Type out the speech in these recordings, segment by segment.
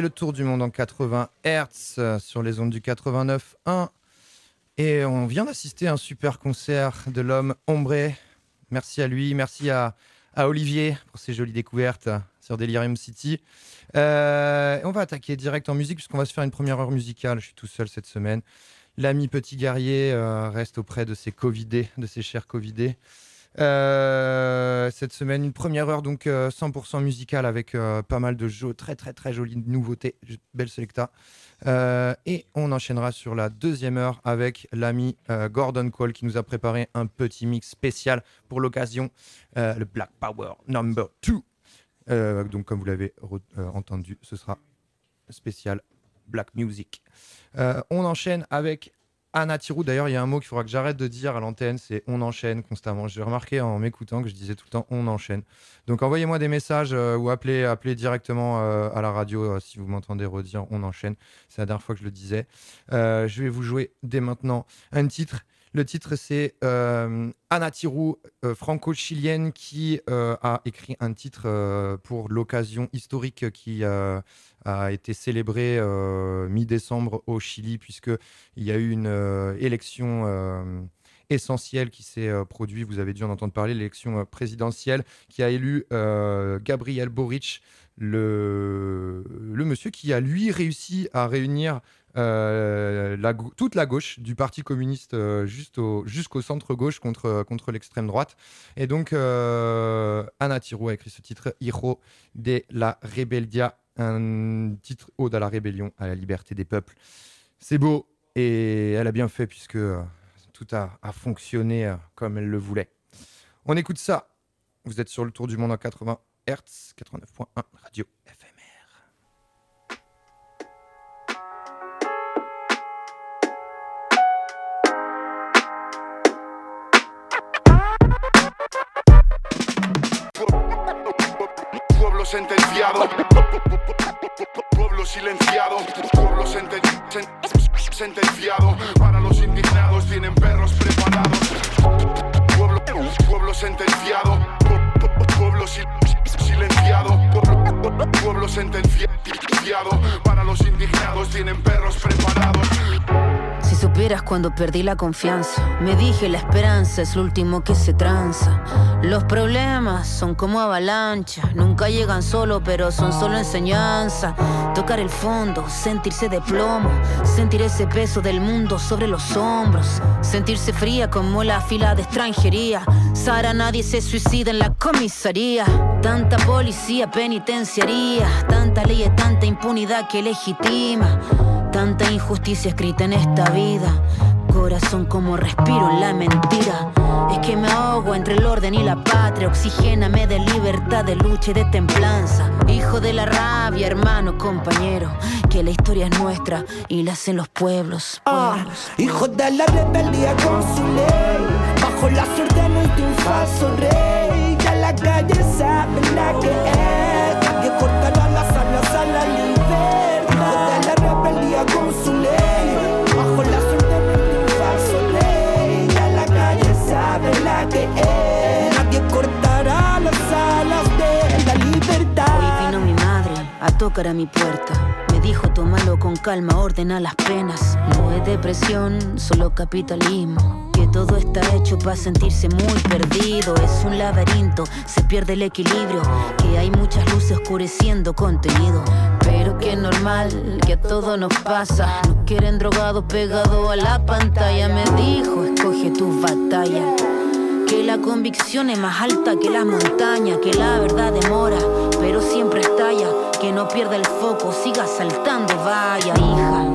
Le tour du monde en 80 Hz euh, sur les ondes du 89.1. Et on vient d'assister à un super concert de l'homme ombré. Merci à lui, merci à, Olivier pour ses jolies découvertes sur Delirium City. Euh, on va attaquer direct en musique puisqu'on va se faire une première heure musicale. Je suis tout seul cette semaine. L'ami petit guerrier euh, reste auprès de ses Covidés, de ses chers Covidés. Euh, cette semaine, une première heure donc 100% euh, musicale avec euh, pas mal de jeux, très très très jolies nouveautés, belle selecta. et on enchaînera sur la deuxième heure avec l'ami Gordon Cole qui nous a préparé un petit mix spécial pour l'occasion, le Black Power Number 2. donc comme vous l'avez entendu, ce sera spécial Black Music. on enchaîne avec Anna Tirou, d'ailleurs, il y a un mot qu'il faudra que j'arrête de dire à l'antenne, c'est on enchaîne constamment. J'ai remarqué en m'écoutant que je disais tout le temps on enchaîne. Donc envoyez-moi des messages euh, ou appelez, directement euh, à la radio euh, si vous m'entendez redire on enchaîne. C'est la dernière fois que je le disais. je vais vous jouer dès maintenant un titre. Le titre, c'est Anna Tirou, franco-chilienne, qui a écrit un titre pour l'occasion historique qui a été célébré euh, mi-décembre au Chili, puisqu'il y a eu une euh, élection euh, essentielle qui s'est produite. Vous avez dû en entendre parler, l'élection présidentielle qui a élu Gabriel Boric, le, monsieur qui a lui réussi à réunir toute la gauche du Parti communiste jusqu'au centre gauche contre, l'extrême droite. Et donc, Anna Tirou a écrit ce titre, Hijo de la Rebeldia un titre ode à la rébellion, à la liberté des peuples. C'est beau et elle a bien fait puisque euh, tout a, fonctionné euh, comme elle le voulait. On écoute ça. Vous êtes sur le tour du monde en 80 Hz, 89.1 Radio FM. Pueblo silenciado, pueblo sentenciado, para los indignados tienen perros preparados, pueblo, pueblo sentenciado, pueblo silenciado, pueblo sentenciado, para los indignados tienen perros preparados. Supieras cuando perdí la confianza, me dije la esperanza es lo último que se tranza. Los problemas son como avalanchas, nunca llegan solo, pero son solo enseñanza. Tocar el fondo, sentirse de plomo, sentir ese peso del mundo sobre los hombros, sentirse fría como la fila de extranjería. Sara, nadie se suicida en la comisaría. Tanta policía penitenciaría, tanta ley y tanta impunidad que legitima. Tanta injusticia escrita en esta vida. Corazón como respiro en la mentira. Es que me ahogo entre el orden y la patria. Oxigéname de libertad, de lucha y de templanza. Hijo de la rabia, hermano, compañero. Que la historia es nuestra y la hacen los pueblos. Ah, hijo de la rebeldía con su ley. Bajo las órdenes de un falso rey. Ya la calle sabe la que es. Tocar a mi puerta. Me dijo, tómalo con calma, ordena las penas. No es depresión, solo capitalismo. Que todo está hecho para sentirse muy perdido. Es un laberinto, se pierde el equilibrio. Que hay muchas luces oscureciendo contenido. Pero que es normal, que a todo nos pasa. Nos quieren drogados pegados a la pantalla. Me dijo, escoge tus batallas. Que la convicción es más alta que las montañas, que la verdad demora, pero siempre estalla. Que no pierda el foco, siga saltando, vaya hija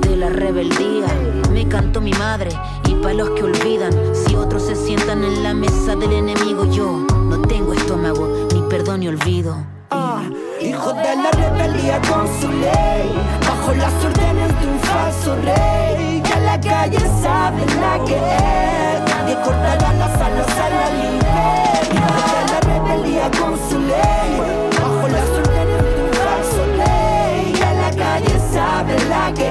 de la rebeldía. Me cantó mi madre, y para los que olvidan, si otros se sientan en la mesa del enemigo, yo no tengo estómago, ni perdón ni olvido. Ah, hijo de la rebeldía con su ley, bajo las órdenes de un falso rey. Ya la calle sabe la que es, nadie cortará las alas a la libertad. Hijo de la rebeldía con su ley, que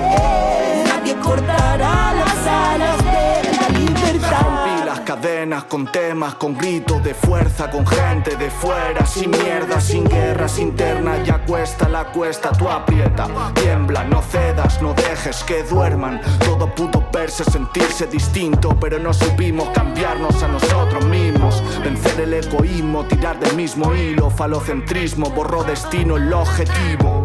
nadie cortará las alas de la libertad. Cadenas con temas, con gritos de fuerza, con gente de fuera, sin mierda, sin guerras internas, ya cuesta la cuesta, tú aprieta, tiembla, no cedas, no dejes que duerman. Todo pudo verse, sentirse distinto, pero no supimos cambiarnos a nosotros mismos. Vencer el egoísmo, tirar del mismo hilo, falocentrismo, borró destino el objetivo.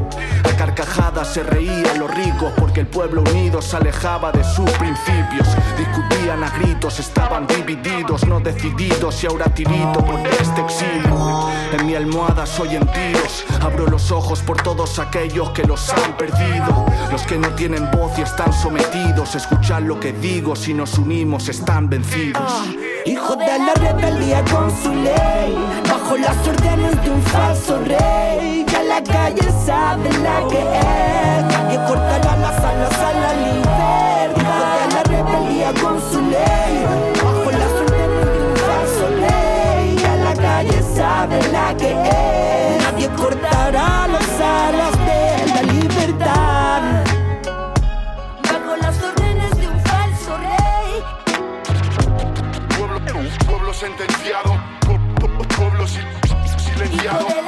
Carcajadas se reían los ricos porque el pueblo unido se alejaba de sus principios. Discutían a gritos, estaban divididos, no decididos y ahora tirito por este exilio. En mi almohada soy en tiros, abro los ojos por todos aquellos que los han perdido. Los que no tienen voz y están sometidos, escuchar lo que digo, si nos unimos están vencidos. Hijo de la rebeldía con su ley, bajo las órdenes de un falso rey. Ya la calle sabe la que es, nadie cortará las alas a la libertad. Hijo de la rebeldía con su ley, bajo las órdenes de un falso rey. Ya la calle sabe la que es, sentenciado, pueblo silenciado.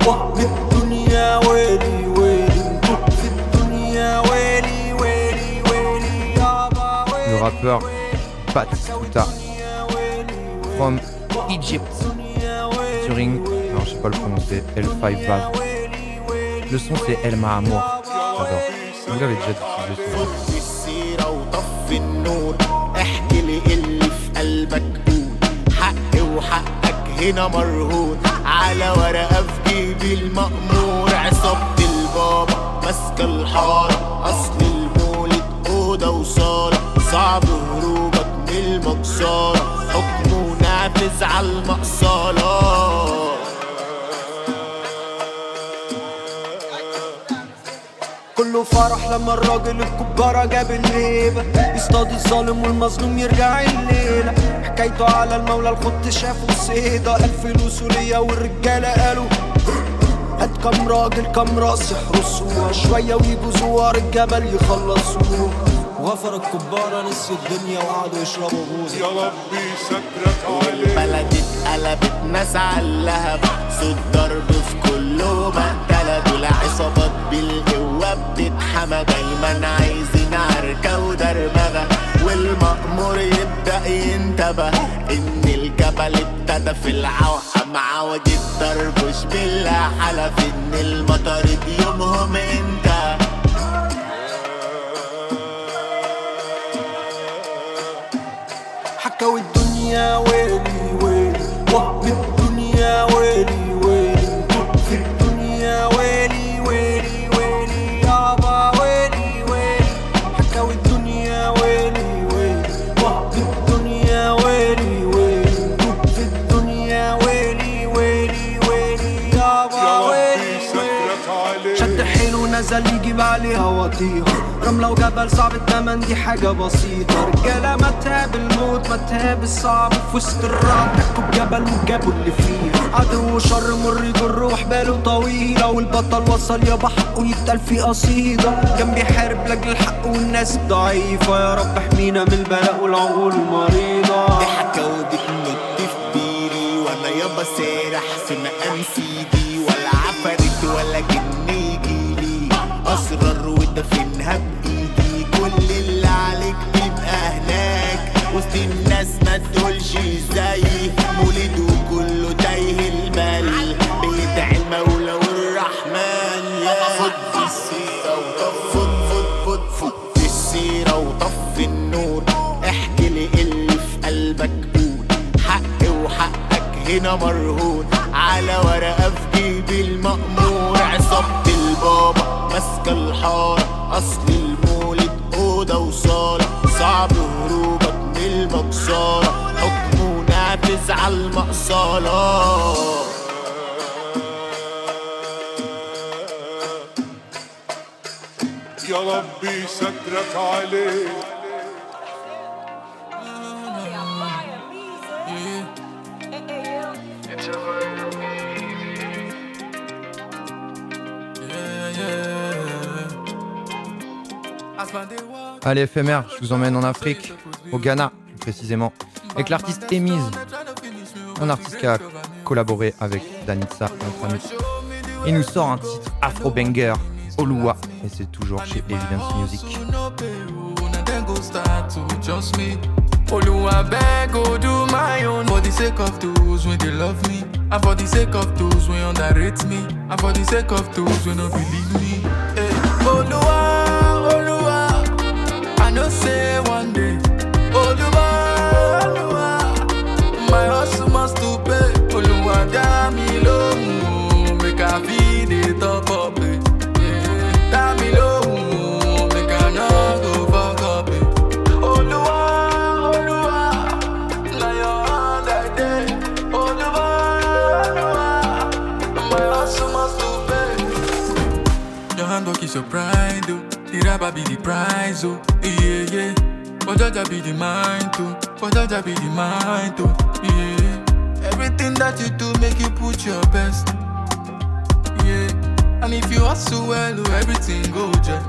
ويلي وهم الدنيا ويلي ويلي في الدنيا ويلي ويلي ويلي يابا Le ويلي rappeur Pat Tuta from Egypt featuring, non je sais pas le prononcer, L5 Vav. Le son c'est El Mahamour, j'adore. On l'avait déjà diffusé sur خد السيرة وطفي النور احكي لي اللي في قلبك قول حقي وحقك هنا مرهون على ورقة في جيبي المأمور عصابة البابا ماسكة الحارة أصل المولد أوضة وصالة. صعب هروبك من المكسارة حكمه نافذ على المقصالة. كله فرح لما الراجل الكبارة جاب الهيبة يصطاد الظالم والمظلوم يرجع الليلة. حكايته على المولى الخط شافه صيدة قال فلوسه ليا والرجالة قالوا هات كام راجل كام راس يحرسوها. شوية ويجوا زوار الجبل يخلصوه وغفر الكبارة نسيوا الدنيا وقعدوا يشربوا بوز يا ربي سترك عليه بلد اتقلبت ناس على اللهب صوت ضرب في كل مقتلة دول عصابات بالقوة بتتحمى دايما عايزين عركة ودربغة والمأمور يبدأ ينتبه. إن الجبل ابتدى في العوحة مع وجه الضربش بالله حلف. إن المطر يومهم انتهى. حكوا الدنيا ويلي عليها وطيها رملة وجبل صعب التمن دي حاجة بسيطة. رجالة ما تهاب الموت ما تهاب الصعب. في وسط الرعب دكوا الجبل وجابوا اللي فيه. عدو شر مر يجر باله طويلة والبطل وصل يابا حقه يتقال في قصيدة. كان بيحارب لاجل الحق والناس ضعيفة. يا رب احمينا من البلاء والعقول المريضة. هنا مرهون على ورقة في جيبي المأمور عصابة البابا ماسكة الحارة أصل المولد أوضة وصالة. صعب هروبك من المكسارة حكمه نافذ على المقصالة. يا ربي سترك عليه Allez, éphémère, je vous emmène en Afrique, au Ghana plus précisément, avec l'artiste Emise, un artiste qui a collaboré avec Danitza, notre ami. Il nous sort un titre afro-banger, Oluwa, et c'est toujours chez Evidence Music. Oluwa beg, go do my own For the sake of those when they love me And for the sake of those when underrate me And for the sake of those when don't believe me hey. Oluwa, Oluwa say one day Oluwa, Oluwa My hustle must to pay Oluwa, damn me low Make I feed it up up. Damn me low Make I not go fuck up. Oluwa, Oluwa, na your hand I dey. Oluwa, Oluwa, my hustle must to pay. Your handwork is your pride, oh. The rapper be the prize, oh. Jaja be the mind, too. But Jaja be the mind, too. Yeah. Everything that you do make you put your best. Yeah. And if you hustle well, oh, everything go just.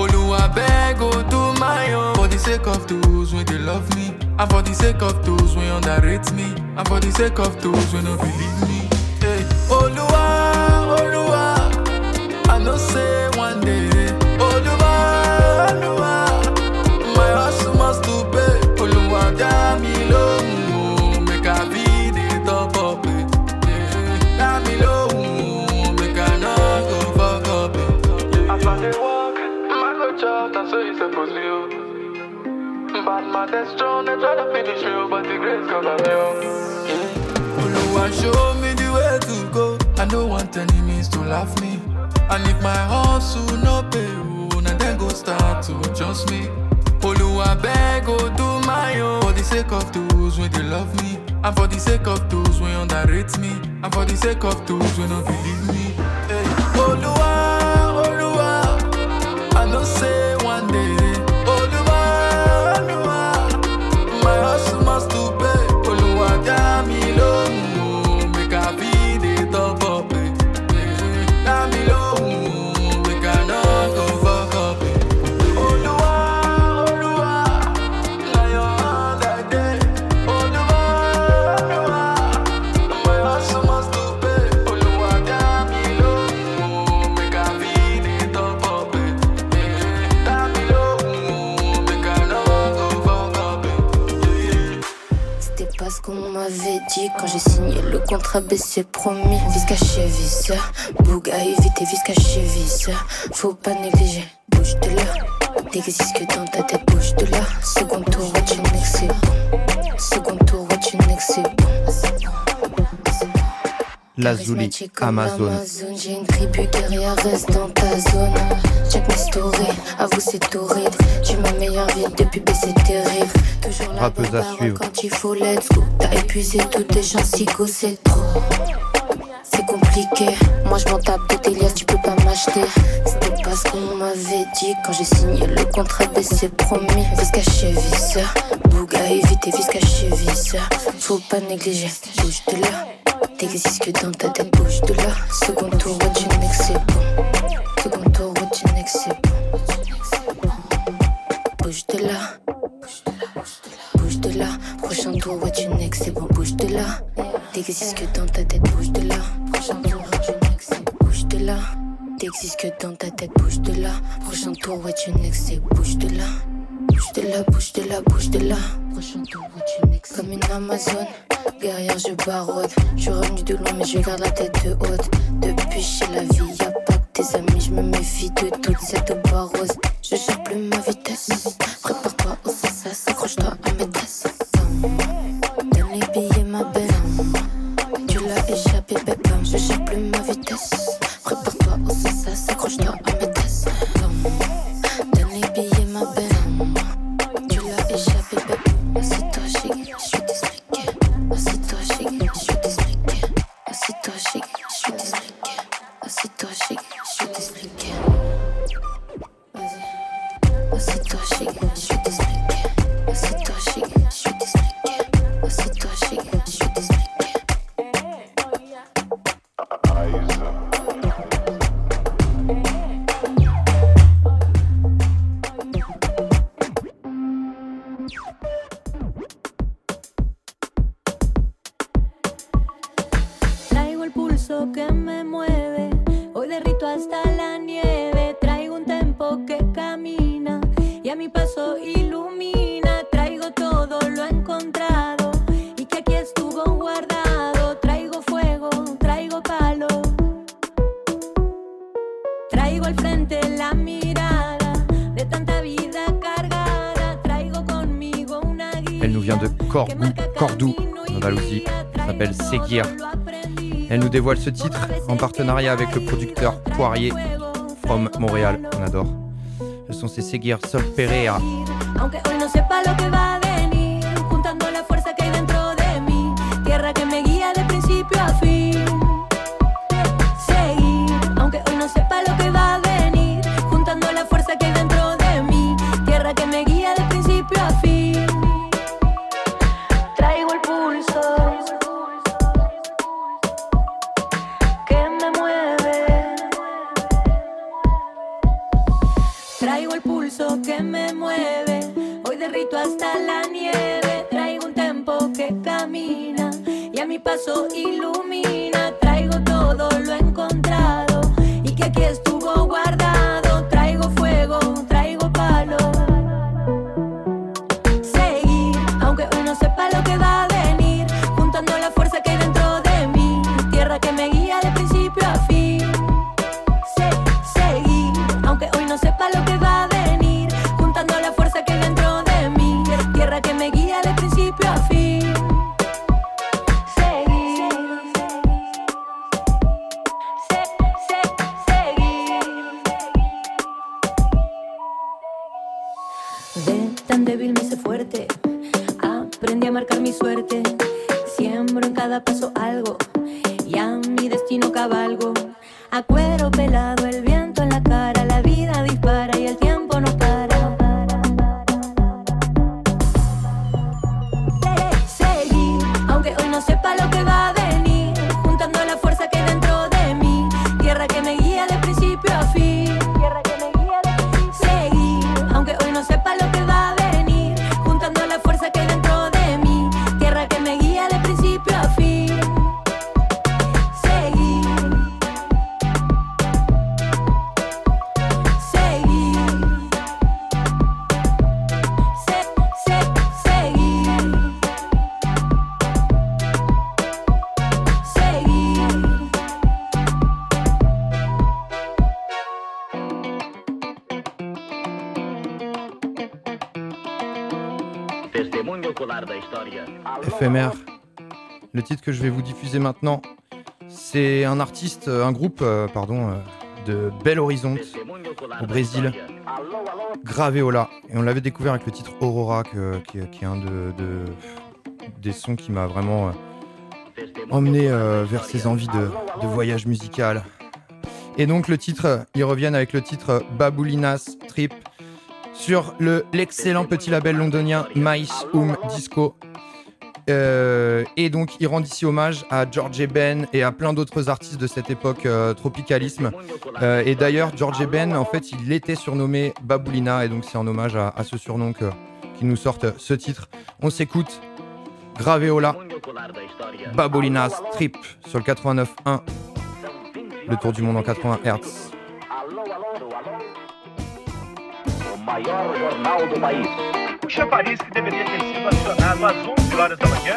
Oluwa beg, go do my own For the sake of those when they love me And for the sake of those when underrate me And for the sake of those when don't believe me hey. Oluwa, Oluwa I know say That's strong, they try to finish you, but the grace cover me up. Oluwa show me the way to go. I don't want enemies to laugh me. And if my hustle no pay, oh, now then go start to adjust me. Oluwa beg, go do my own For the sake of those when they love me And for the sake of those when underrate me And for the sake of those when don't believe me quand j'ai signé le contrat baissé promis. Vis caché, vis, boug à éviter, vis caché, vis. Faut pas négliger, bouge de là. T'existes que dans ta tête, bouge de là. Second Lazuli, Amazon. l'Amazon, J'ai une tribu guerrière, reste dans ta zone. Check mes stories, avoue c'est torride. Tu ma meilleure vie depuis baisser tes rêves. Toujours la Rappeuse à suivre. quand il faut let's go. T'as épuisé toutes tes chances, Sigo, c'est trop. C'est compliqué, moi je m'en tape de délire, tu peux pas acheté. C'était pas ce qu'on m'avait dit quand j'ai signé le contrat baissé promis. Vis caché, visseur. Bouga éviter, vis caché, visseur. Faut pas négliger, bouge de là. T'existes que dans ta tête, bouge de là. Second tour, what you next, c'est bon. Second tour, what you next, c'est bon. Bouge de là. Bouge de là. Prochain tour, what you next, c'est bon. Bouge de là. T'existes que dans ta tête, bouge de là. Prochain tour, what you next, bouge de là. T'existes que dans ta tête, bouge de là. Prochain tour, what you next, c'est bouge de là. Bouge de là, bouge de là, bouge de là. Prochain tour, what you next. Comme une Amazon, guerrière, je barode. Je suis revenu de loin, mais je garde la tête de haute. Depuis chez la vie, y'a pas que tes amis, je me méfie de toute cette barrose. Je gère plus ma vitesse. Ce titre en partenariat avec le producteur Poirier from Montréal. On adore. Le son c'est Seguir Sol Pereira. Éphémère. Le titre que je vais vous diffuser maintenant, c'est un artiste, euh, un groupe, euh, pardon, euh, de Belo Horizonte au Brésil, Graveola. Et on l'avait découvert avec le titre Aurora, qui, est- un de, de- des sons qui m'a vraiment emmené vers ces envies de, voyage musical. Et donc le titre, ils reviennent avec le titre Baboulinas Trip sur le l'excellent petit label londonien Mice Um Disco. Euh, et donc ils rendent ici hommage à George Ben et à plein d'autres artistes de cette époque euh, tropicalisme. Euh, et d'ailleurs George Ben, en fait, il était surnommé Baboulina et donc c'est en hommage à, ce surnom qu'ils nous sortent ce titre. On s'écoute Graveola, Baboulinas Trip sur le 89.1, le tour du monde en 80 Hz. O maior jornal do país. O chafariz que deveria ter sido acionado às 11 horas da manhã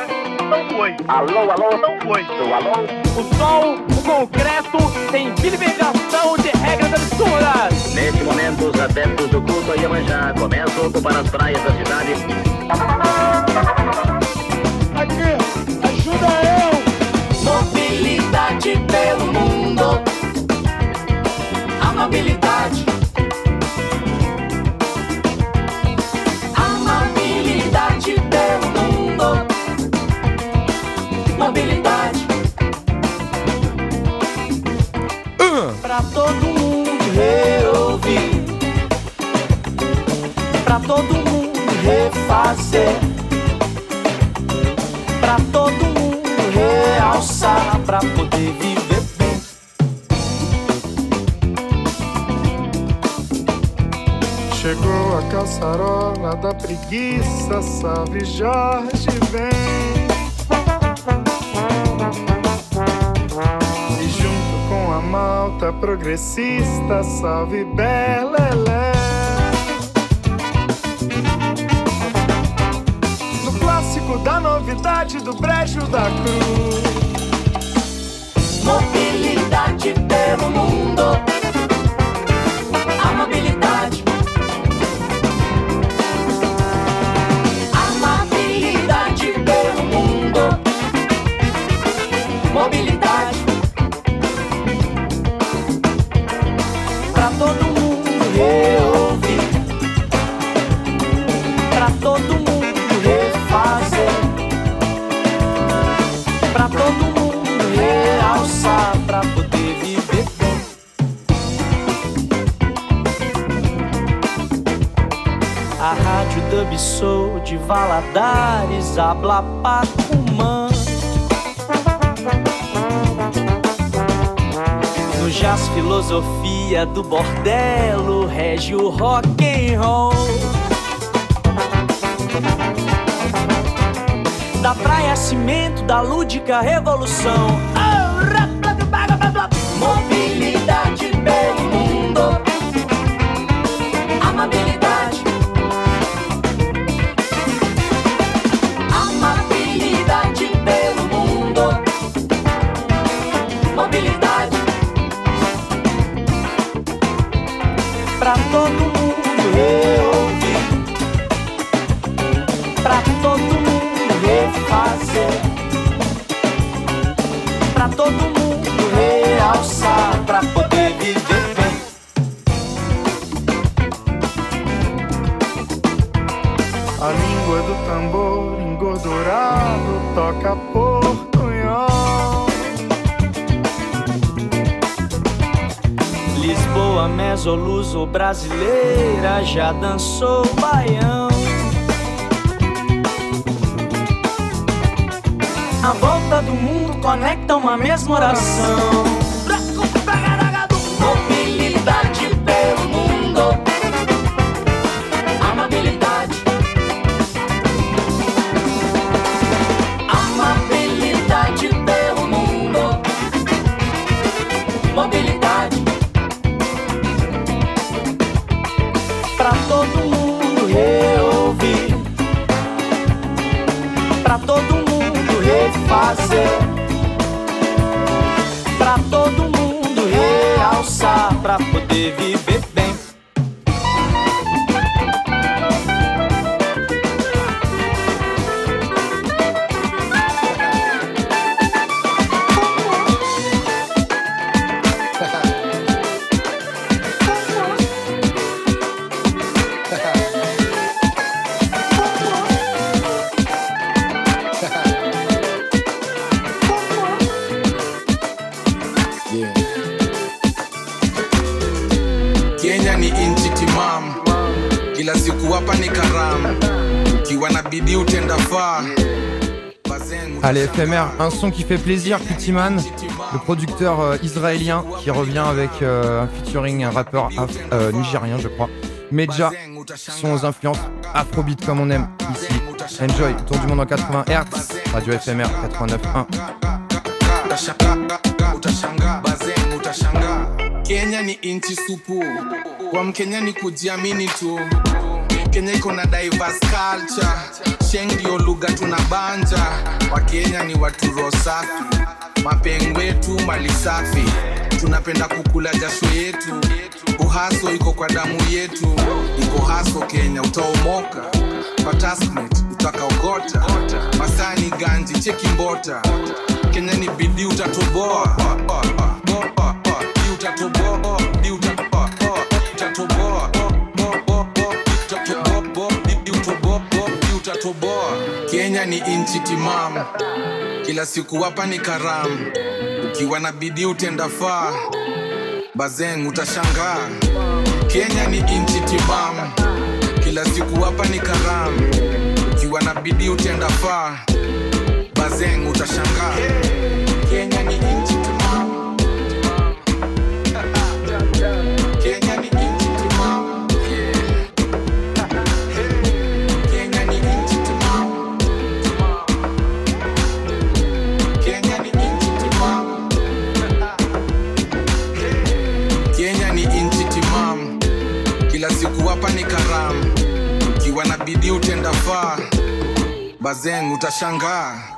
não foi. Alô, alô, Não foi. alô. O sol, o concreto, tem bilimegação de regras absurdas. Neste momento, os adeptos do culto a Iemanjá começam a ocupar as praias da cidade. Pra todo mundo reouvir. Pra todo mundo refazer. Pra todo mundo realçar. Pra poder viver bem. Chegou a calçarola da preguiça, salve Jorge vem. Progressista, salve Belelé. No clássico da novidade do brejo da cruz. Mobilidade pelo mundo. Amabilidade Soul de Valadares, habla Pacumã. No jazz filosofia do bordelo, rege o rock and roll. Da praia cimento, da lúdica revolução. Mobilidade brasileira já dançou baião. A volta do mundo conecta uma mesma oração. Un son qui fait plaisir, Kutiman, le producteur euh, israélien qui revient avec euh, un featuring un rappeur euh, nigérien, je crois. Meja sont aux influences afrobeat comme on aime ici. Enjoy, tour du monde en 80 Hz, radio éphémère 89.1. utashangaa utashangaa bazeng utashangaa kenya ni inchi supu kwa mkenya ni tu kenya sheng ndio lugha tuna banja wakenya ni watu roho safi. Mapeng wetu mali safi. Tunapenda kukula jasho yetu. Uhaso iko kwa damu yetu. Iko haso kenya utaomoka. Kwa taskmate utakaogota. Masani ganji cheki mbota. Kenya ni bidii utatoboa. Utatoboa kenya ni inchi timamu. Kila siku hapa ni karamu. Ukiwa na bidii utenda faa. Bazeng utashangaa. Kenya ni inchi timamu. Kila siku hapa ni karamu. Ukiwa na bidii utenda faa. Bazeng utashangaa. Kenya ni inchi utenda faa bazeng utashangaa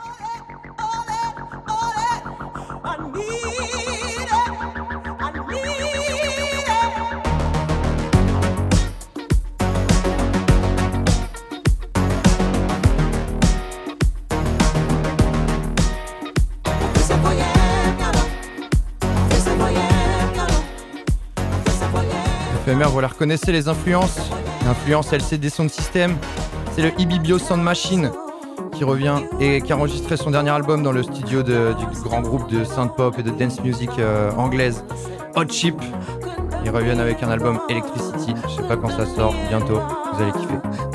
vous la reconnaissez les influences? L'influence LCD Sound System, c'est le Ibibio Sound Machine qui revient et qui a enregistré son dernier album dans le studio du grand groupe de synth pop et de dance music euh, anglaise Hot Chip. Ils reviennent avec un album Electricity. Je sais pas quand ça sort, bientôt. Vous allez kiffer.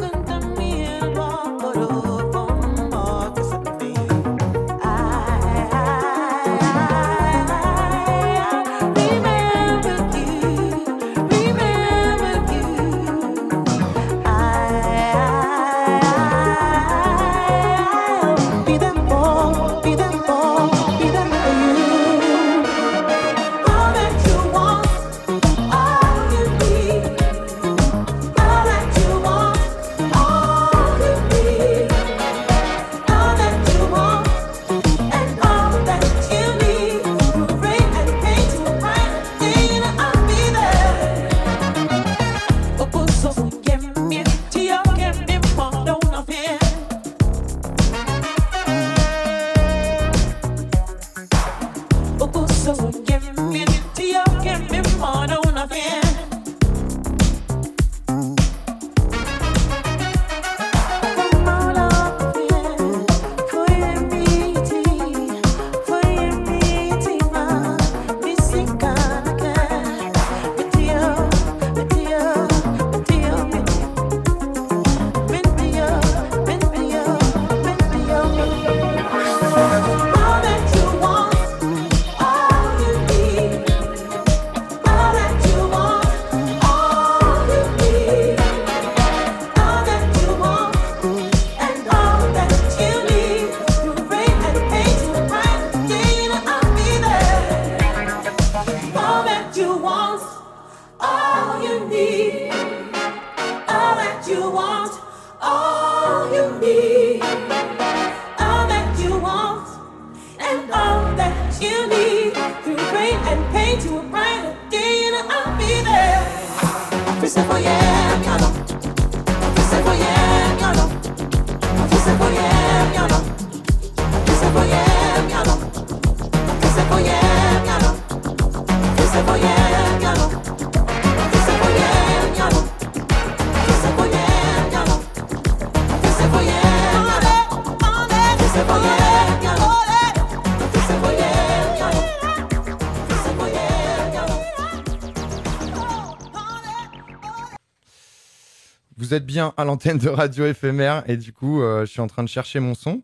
Vous êtes bien à l'antenne de Radio éphémère et du coup, euh, je suis en train de chercher mon son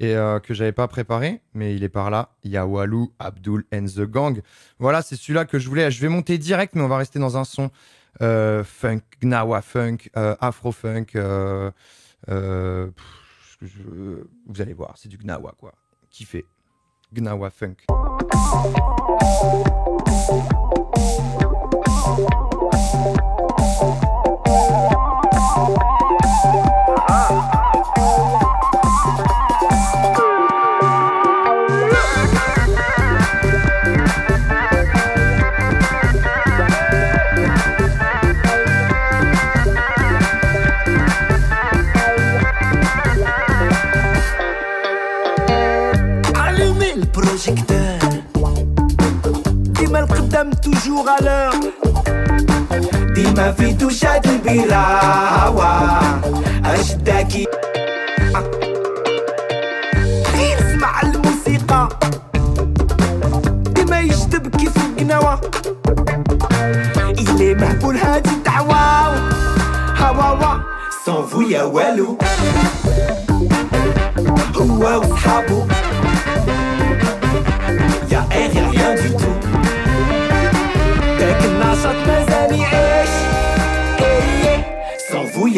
et euh, que j'avais pas préparé, mais il est par là. Il y Abdul and the Gang. Voilà, c'est celui-là que je voulais. Je vais monter direct, mais on va rester dans un son euh, funk, gnawa funk, euh, afro funk. vous allez voir, c'est du gnawa quoi. Kiffé. Gnawa funk. القدام توجور à l'heure ديما في دوشات البراوة أجداكي غير اسمع الموسيقى ديما يجذب كيف القناوة إلي مهبول هادي الدعوة هواوا صنفو يا والو هو وصحابو يا ايه يا rien du tout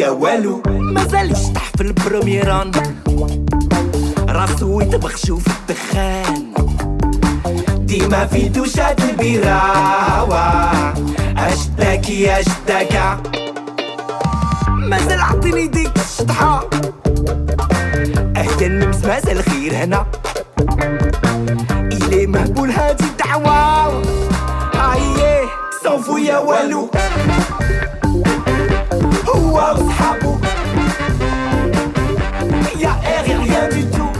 يا والو. مازال يشطح في البروميران راسو يتبخشو في الدخان. ديما في دوشات البراوة. اشتاكي اشتاكا مازال عطيني ديك الشطحة. أهدى النمس مازال خير هنا. إلي مهبول هادي الدعوة. أيه صنفو يا والو. هو وصحابو يا إيه rien du tout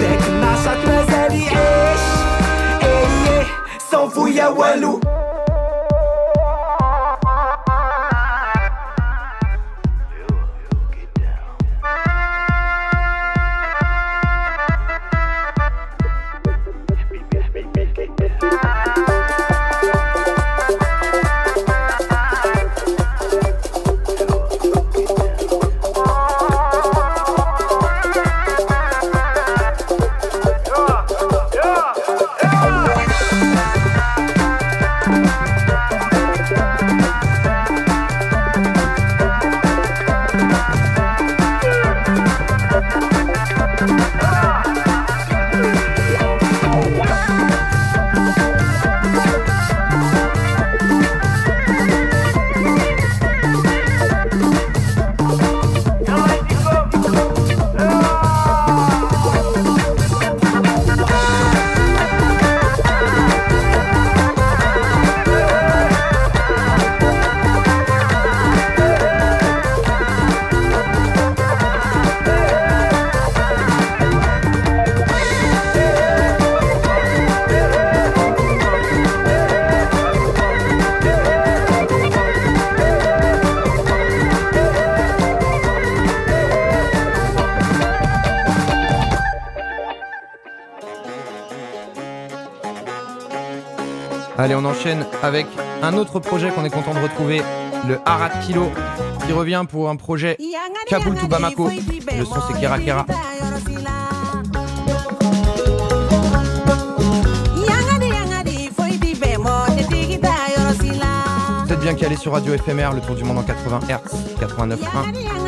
داك النشاط مازال يعيش إيه صنفو يا والو Allez, on enchaîne avec un autre projet qu'on est content de retrouver, le Harat Kilo, qui revient pour un projet Kaboul to Bamako. Le son c'est Kera Kera. Vous êtes bien calé sur Radio FMR, le tour du monde en 80 Hz, 89.1.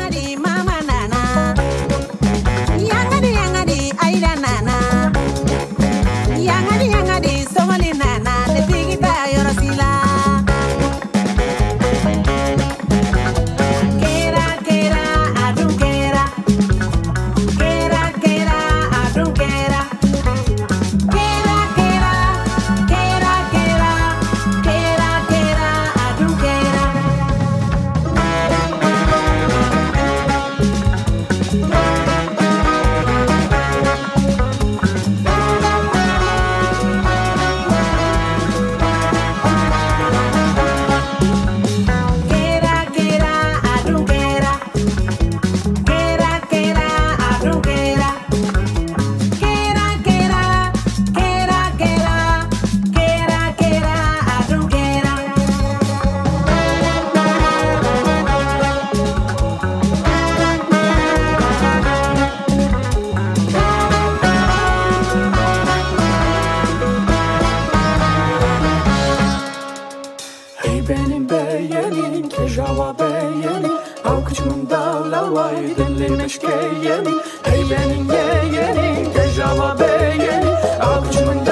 benim beyenim Ke java beyenim Halkçımın dağla vay Dinlemiş geyenim Ey benim geyenim Ke java beyenim Halkçımın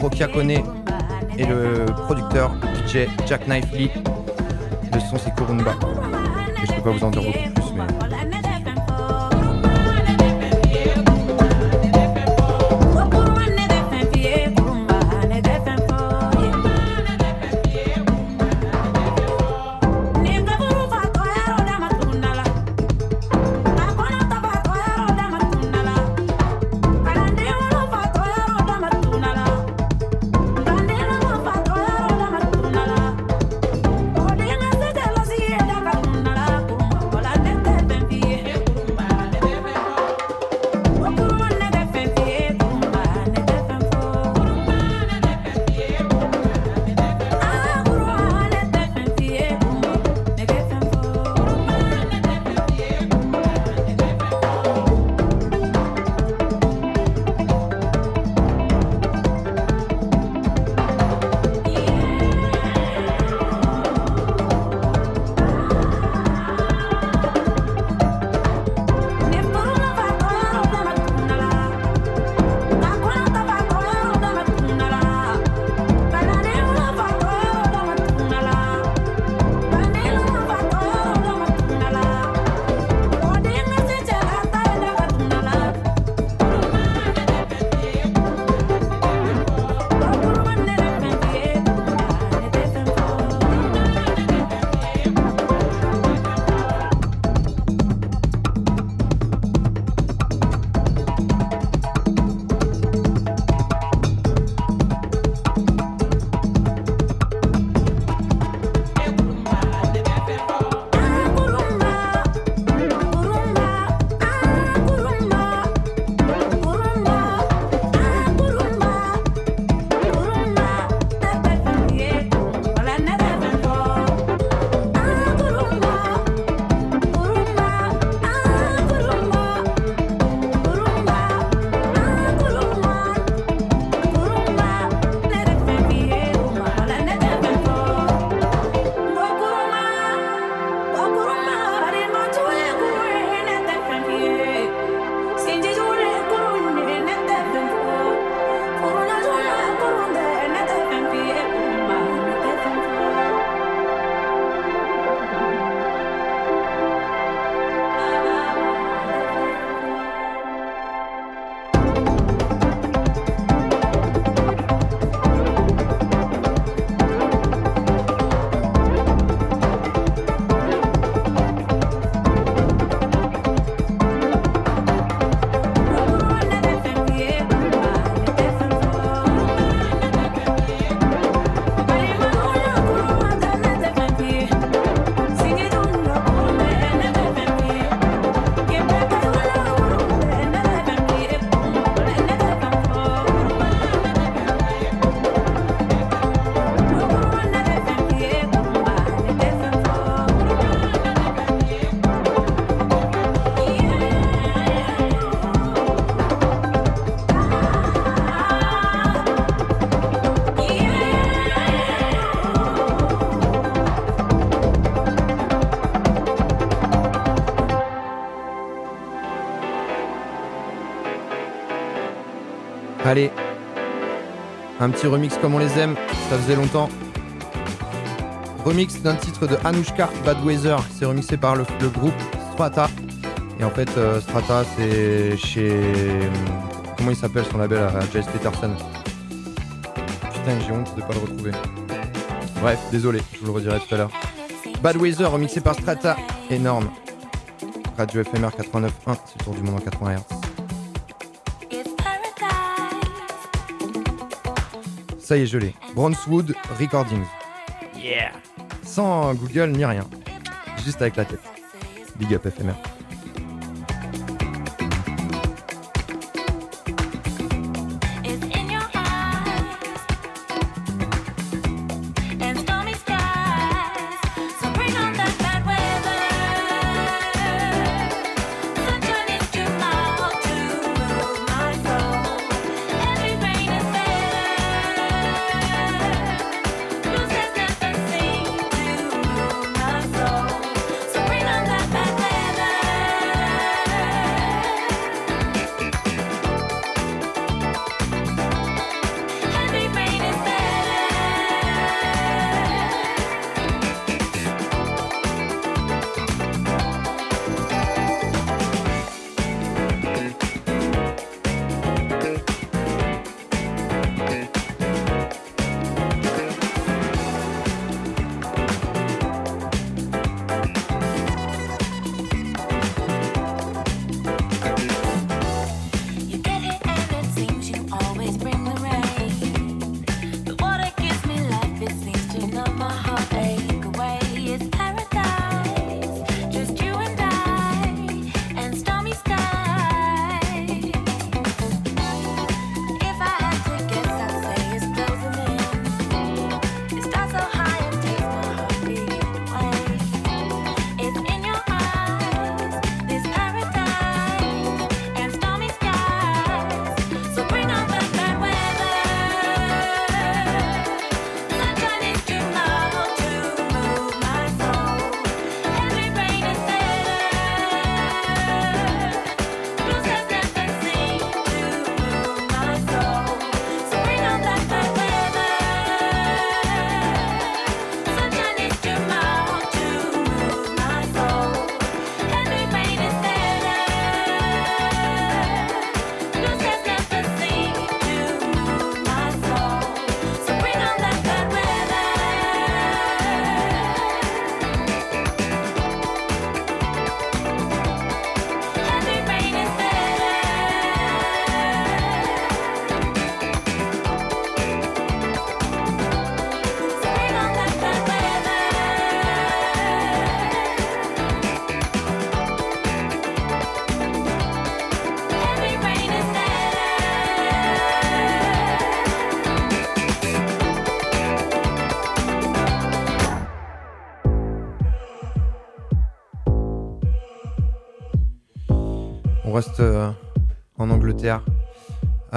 Rokia Kone et le producteur DJ Jack Knife Lee. Le son c'est Kurumba. Et je peux pas vous en dire beaucoup un petit remix comme on les aime, ça faisait longtemps. Remix d'un titre de Anushka Bad Weather, c'est remixé par le, groupe Strata. Et en fait, euh, Strata, c'est chez. Comment il s'appelle son label à Jace Peterson Putain, j'ai honte de pas le retrouver. Bref, désolé, je vous le redirai tout à l'heure. Bad Weather, remixé par Strata, énorme. Radio FMR 89.1, c'est le tour du monde en 80 Hz. Ça y est, je l'ai. Brownswood Recordings. Yeah Sans Google ni rien. Juste avec la tête. Big up FMR.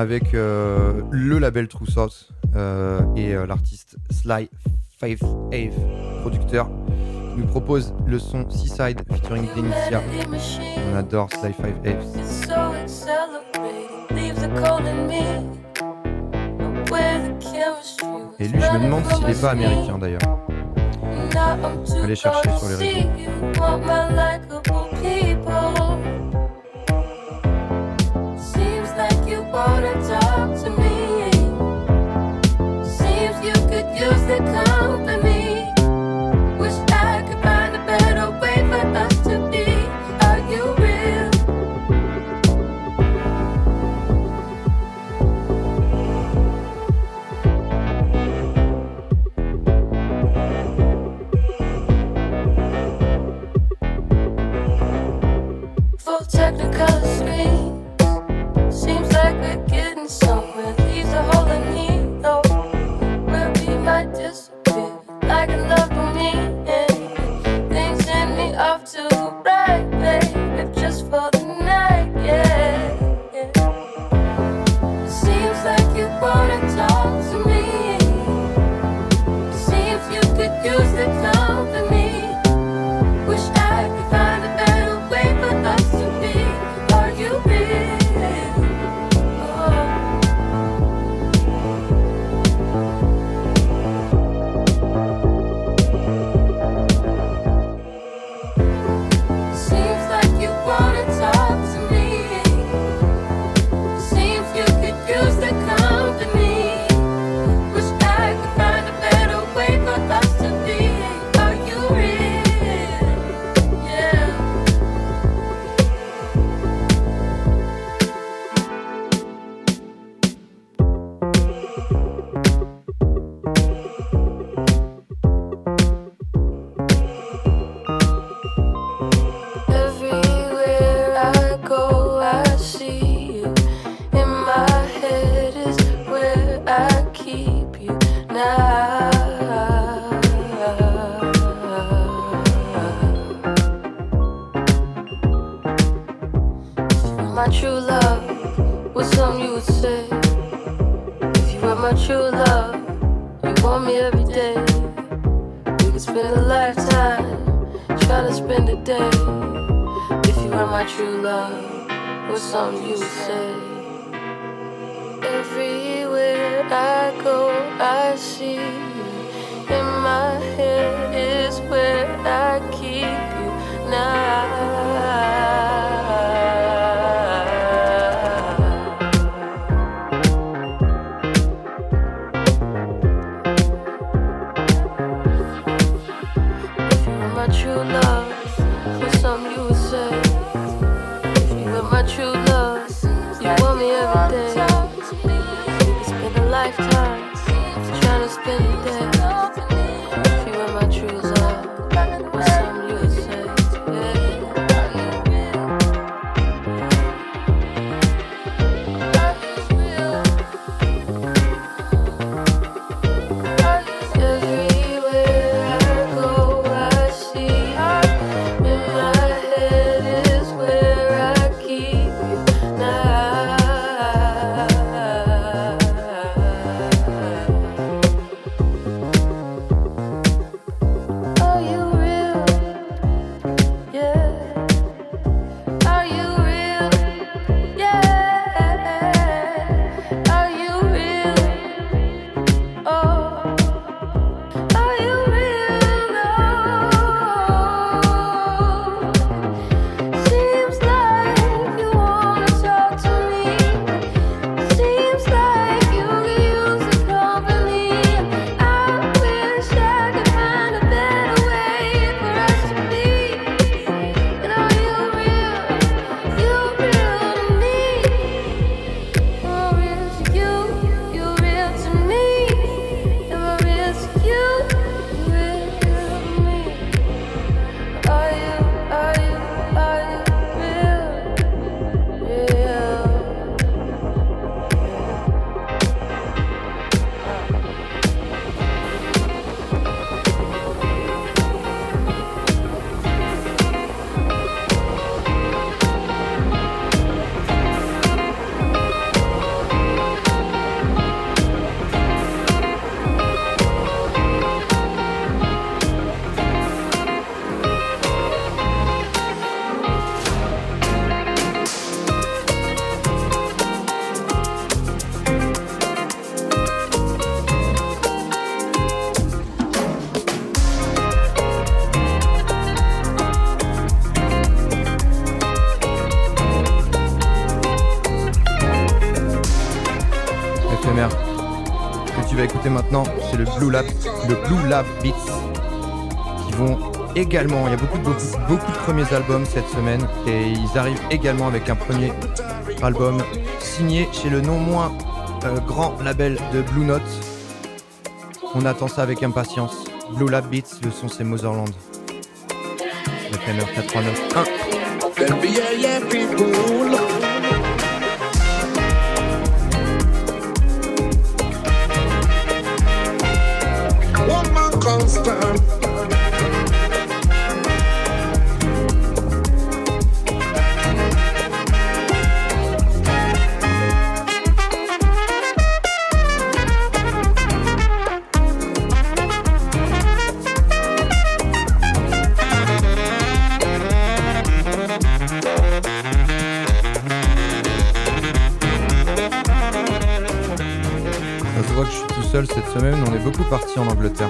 Avec euh, le label True euh, et euh, l'artiste Sly Faith Ave, producteur, qui nous propose le son Seaside featuring Denicia. On adore Sly Five Ave. Et lui, je me demande s'il est pas américain d'ailleurs. Allez chercher sur les réseaux. My true love, what's something you would say? If you were my true love, you want me every day. We could spend a lifetime trying to spend a day. If you were my true love, what's something you would say? Everywhere I go, I see you. In my head is where I keep you now. Le Blue Lab Beats, qui vont également. Il y a beaucoup beaucoup, beaucoup de premiers albums cette semaine, et ils arrivent également avec un premier album signé chez le non moins euh, grand label de Blue Note. On attend ça avec impatience. Blue Lab Beats, le son c'est Motherland. FMR 89 1. Cette semaine, on est beaucoup partis en Angleterre.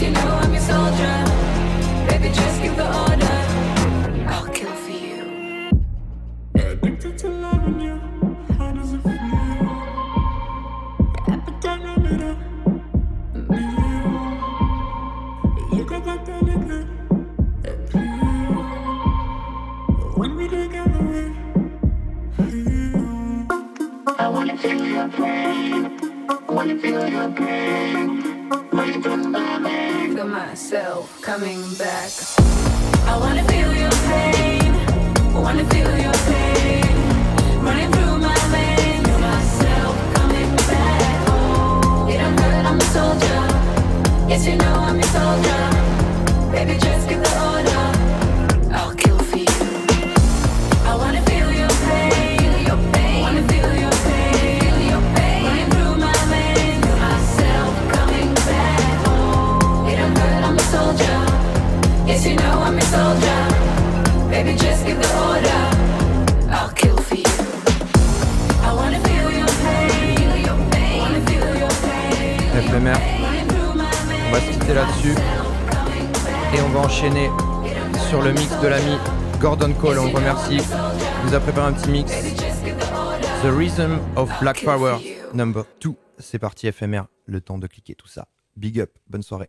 you know The Rhythm of Black Power, number 2. C'est parti FMR, le temps de cliquer tout ça. Big up, bonne soirée.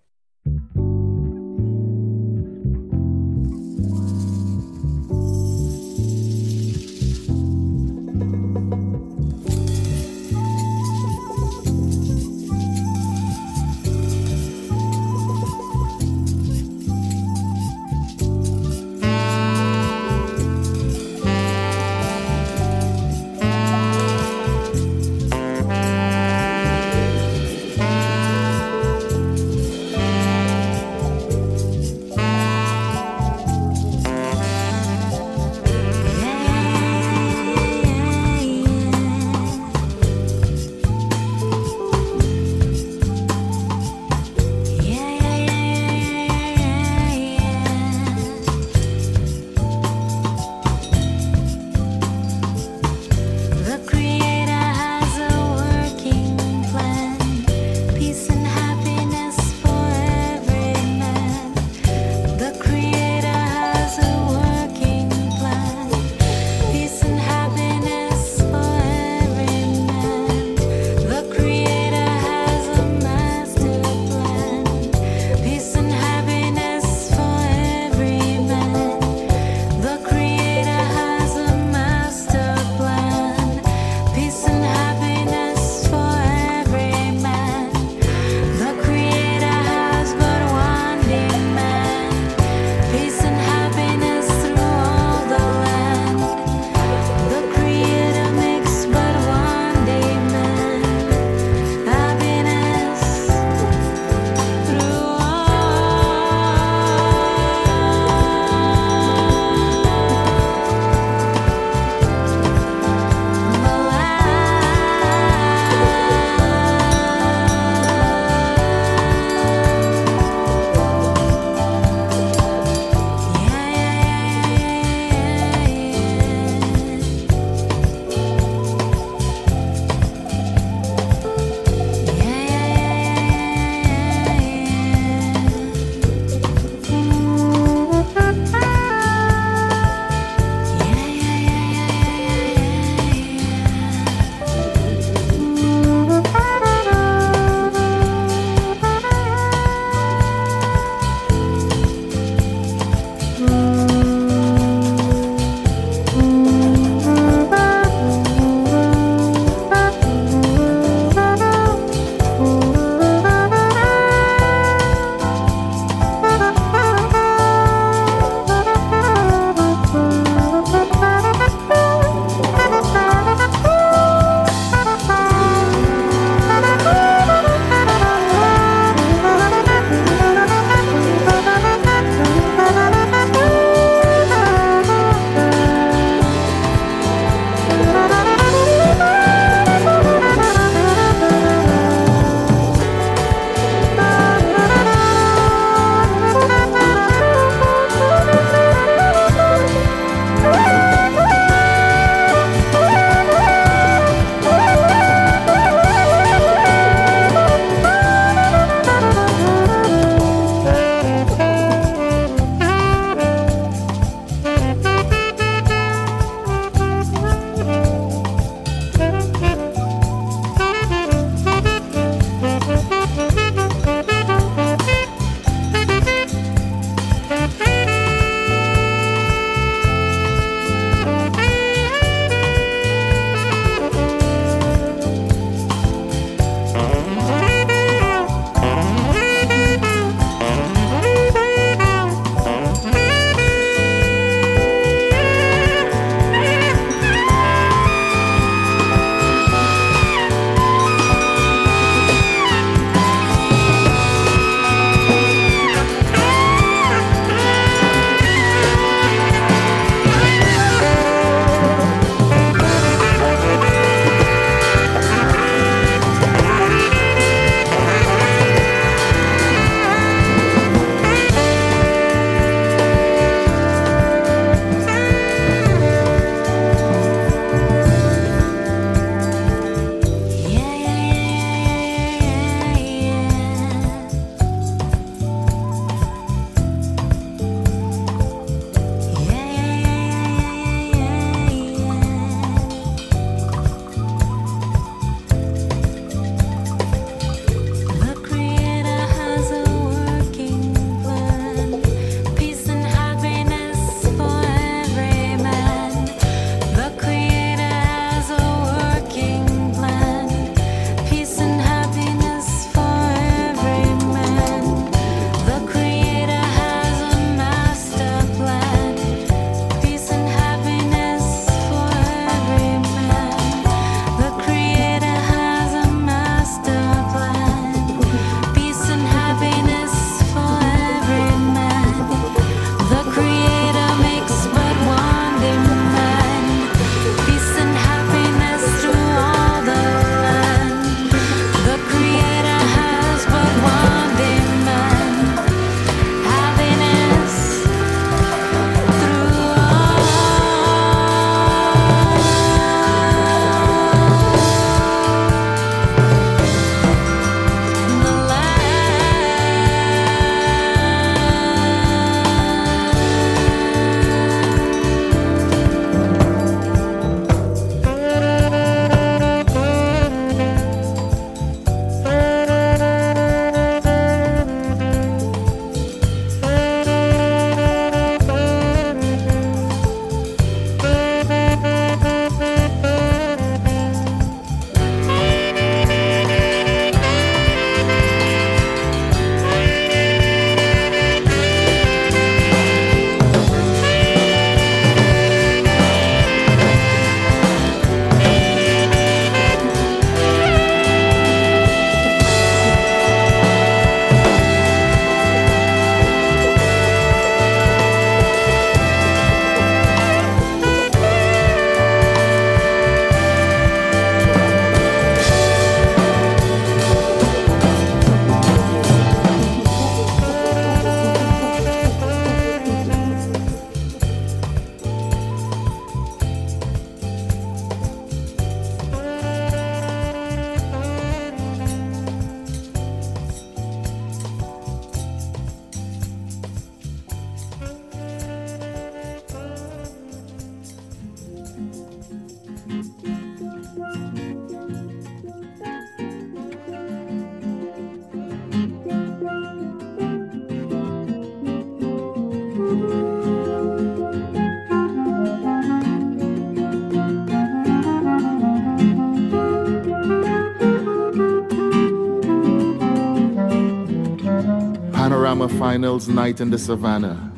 Finals night in the savannah.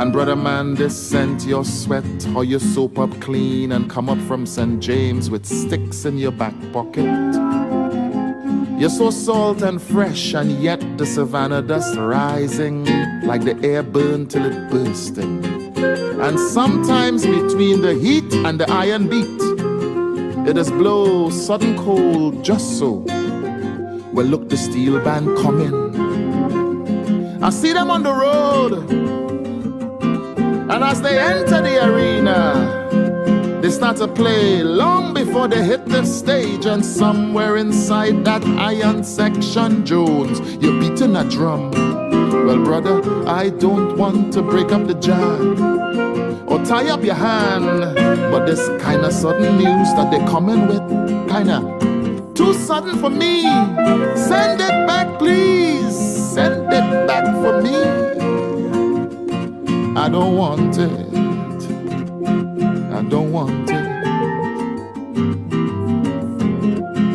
And brother man, this scent your sweat, or you soap up clean and come up from St. James with sticks in your back pocket. You're so salt and fresh, and yet the savannah dust rising like the air burned till it bursting. And sometimes between the heat and the iron beat, it is blow sudden cold just so. Well, look, the steel band coming. I see them on the road. And as they enter the arena, they start to play long before they hit the stage. And somewhere inside that iron section, Jones, you're beating a drum. Well, brother, I don't want to break up the jam or tie up your hand. But this kind of sudden news that they're coming with, kinda too sudden for me. Send it back, please. Back for me. I don't want it. I don't want it.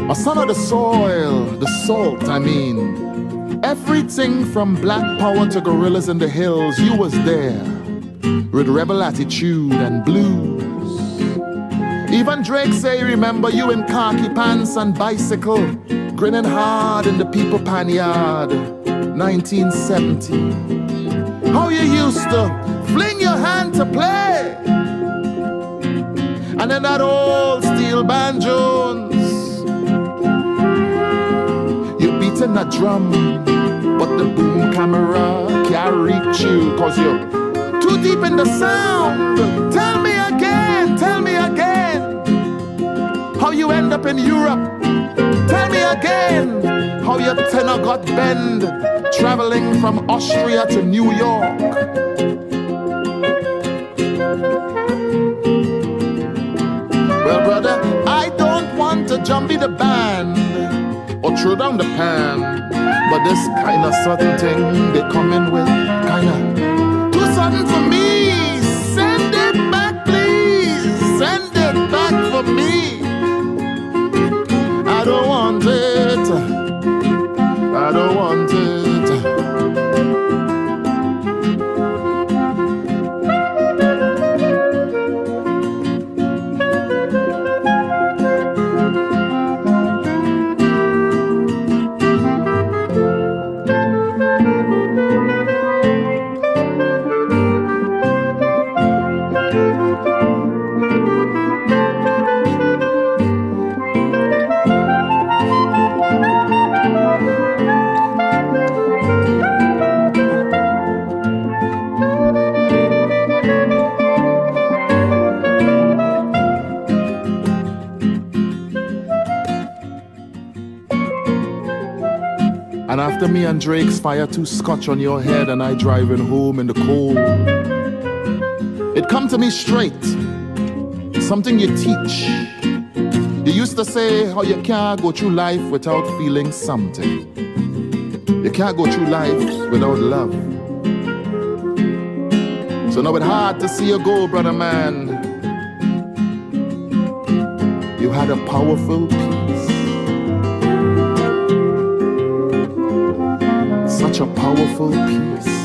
A son of the soil, the salt, I mean. Everything from black power to gorillas in the hills, you was there. With rebel attitude and blues. Even Drake say, remember you in khaki pants and bicycle, grinning hard in the people pan yard, 1970. How you used to fling your hand to play. And then that old steel band Jones. You beating a drum, but the boom camera can't reach you cause you're too deep in the sound. Tell me again, tell me again how you end up in Europe. Tell me again how your tenor got bend traveling from Austria to New York. Well, brother, I don't want to jump in the band or throw down the pan, but this kind of sudden thing they come in with, kind of too sudden for me. Drake's fire two scotch on your head and I driving home in the cold. It come to me straight. Something you teach. You used to say how you can't go through life without feeling something. You can't go through life without love. So now it's hard to see you go, brother man. You had a powerful peace. Powerful peace.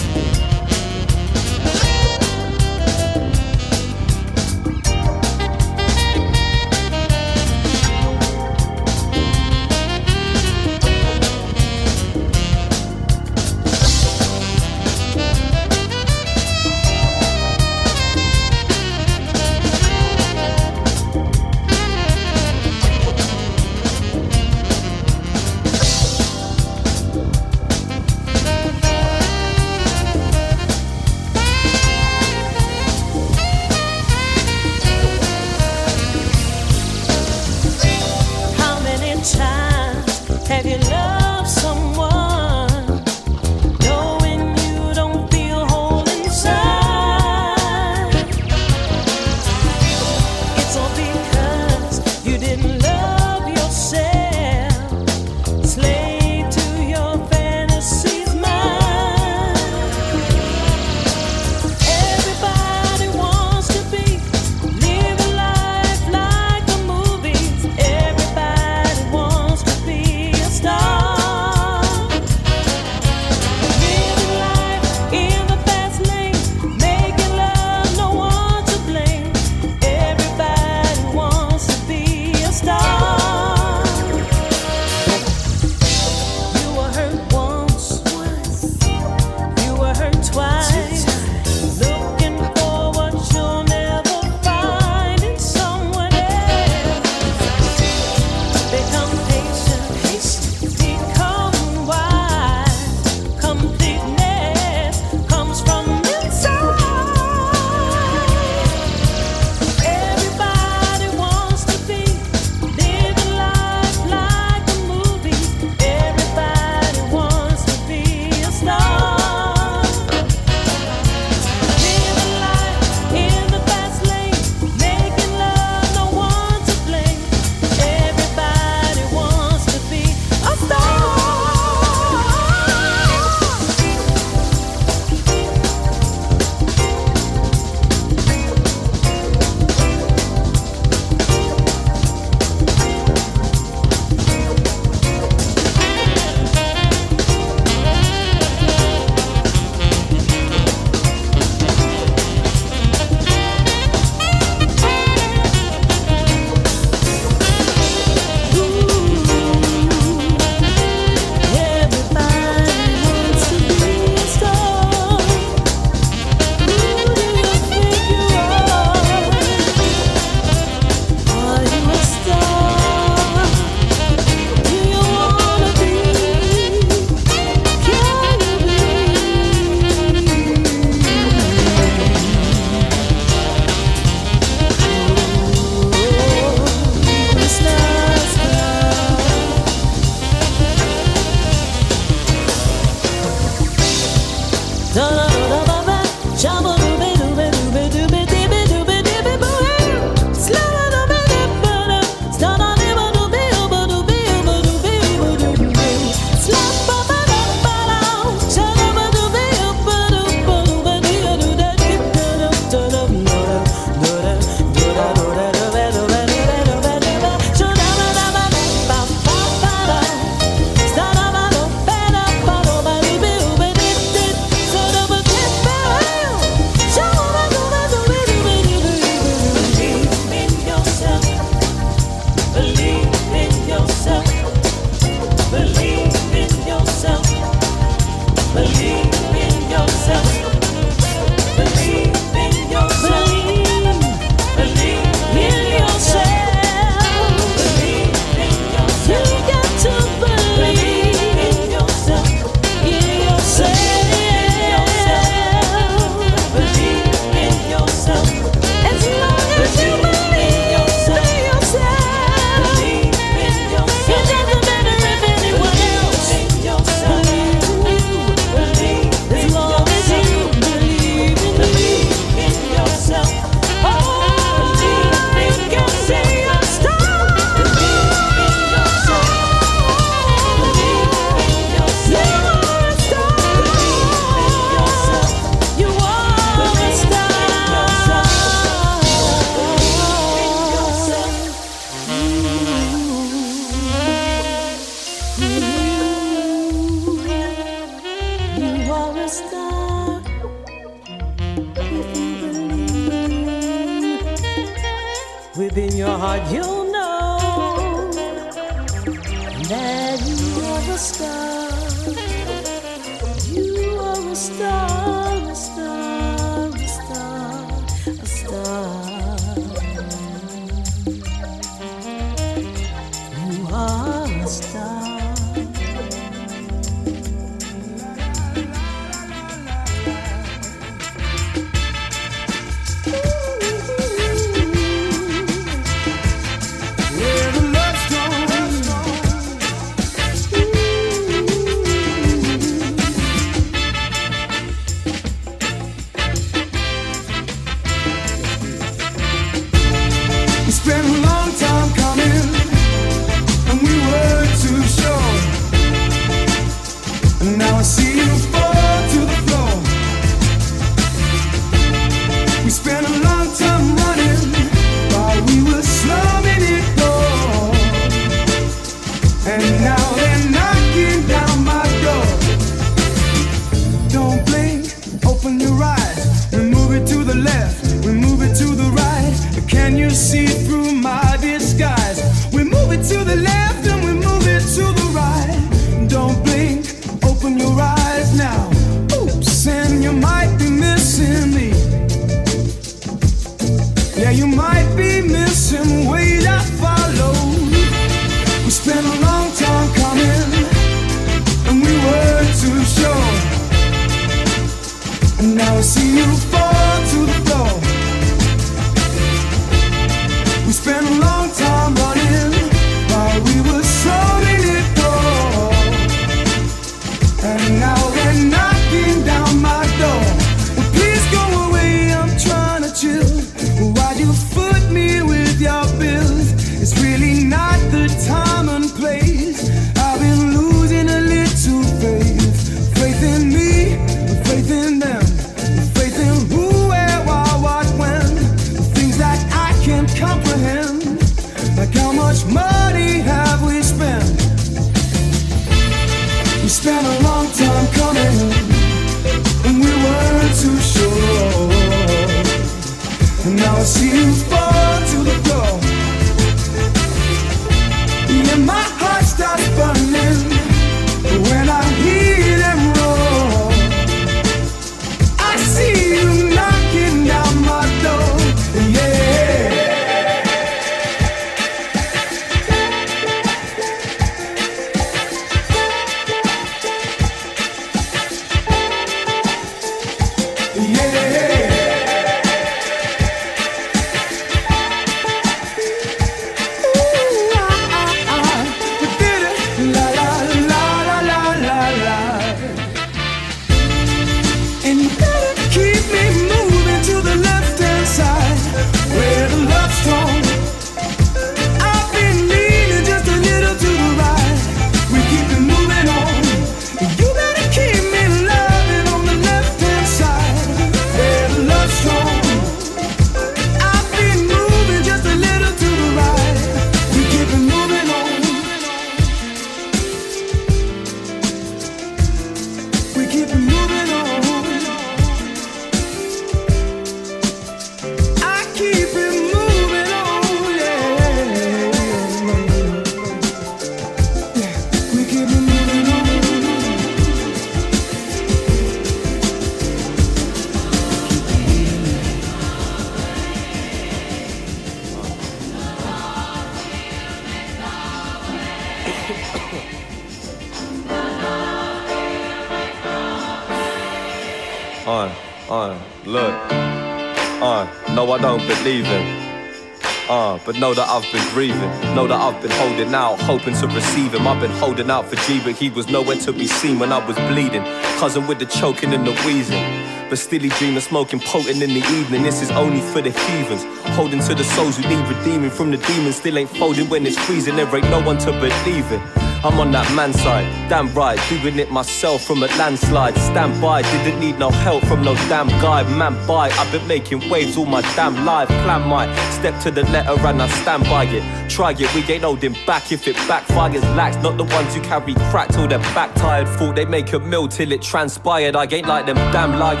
Know that I've been grieving. Know that I've been holding out, hoping to receive him. I've been holding out for G, but he was nowhere to be seen when I was bleeding. Cousin with the choking and the wheezing. But still he dream of smoking potent in the evening. This is only for the heathens. Holding to the souls who need redeeming from the demons. Still ain't folding when it's freezing. There ain't no one to believe in. I'm on that man side, damn right, doing it myself from a landslide. Stand by, didn't need no help from no damn guy. Man by, I've been making waves all my damn life. Plan my step to the letter and I stand by it. Try it, we ain't holding back if it backfires. Lax, not the ones who carry crack till they're back tired. Thought they make a mill till it transpired. I ain't like them damn liars.